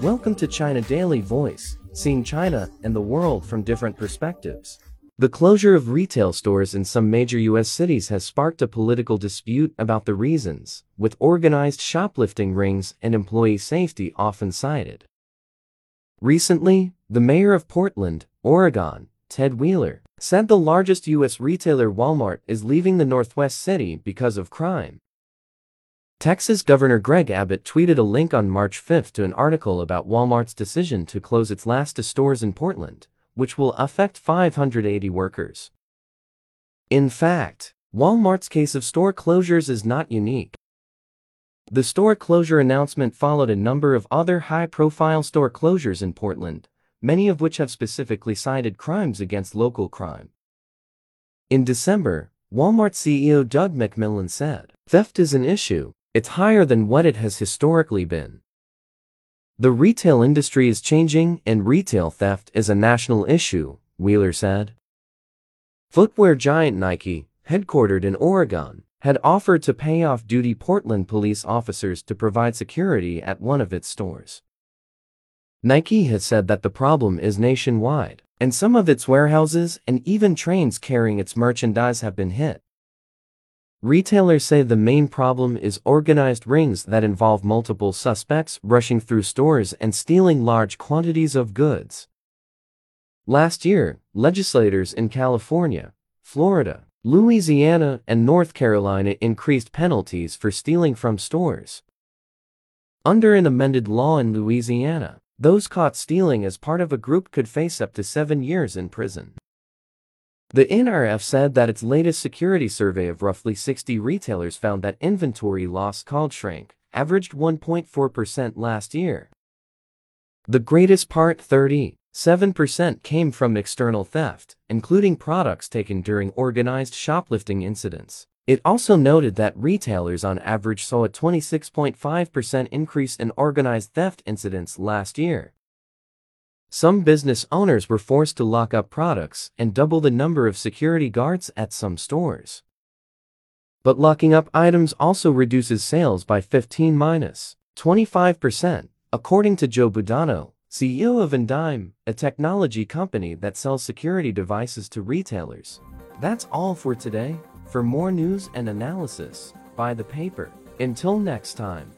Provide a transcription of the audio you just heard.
Welcome to China Daily Voice, seeing China and the world from different perspectives. The closure of retail stores in some major U.S. cities has sparked a political dispute about the reasons, with organized shoplifting rings and employee safety often cited. Recently, the mayor of Portland, Oregon, Ted Wheeler, said the largest U.S. retailer Walmart is leaving the Northwest city because of crime. Texas Governor Greg Abbott tweeted a link on March 5 to an article about Walmart's decision to close its last two stores in Portland, which will affect 580 workers. In fact, Walmart's case of store closures is not unique. The store closure announcement followed a number of other high-profile store closures in Portland, many of which have specifically cited crimes against local crime. In December, Walmart CEO Doug McMillon said, Theft is an issue, it's higher than what it has historically been. The retail industry is changing and retail theft is a national issue, Wheeler said. Footwear giant Nike, headquartered in Oregon, had offered to pay off duty Portland police officers to provide security at one of its stores. Nike has said that the problem is nationwide, and some of its warehouses and even trains carrying its merchandise have been hit. Retailers say the main problem is organized rings that involve multiple suspects rushing through stores and stealing large quantities of goods. Last year, legislators in California, Florida, Louisiana, and North Carolina increased penalties for stealing from stores. Under an amended law in Louisiana, those caught stealing as part of a group could face up to seven years in prison. The NRF said that its latest security survey of roughly 60 retailers found that inventory loss called shrink averaged 1.4% last year. The greatest part 37% came from external theft, including products taken during organized shoplifting incidents. It also noted that retailers on average saw a 26.5% increase in organized theft incidents last year. Some business owners were forced to lock up products and double the number of security guards at some stores. But locking up items also reduces sales by 15 minus 25%, according to Joe Budano, CEO of Indyme, a technology company that sells security devices to retailers. That's all for today. For more news and analysis, buy the paper. Until next time.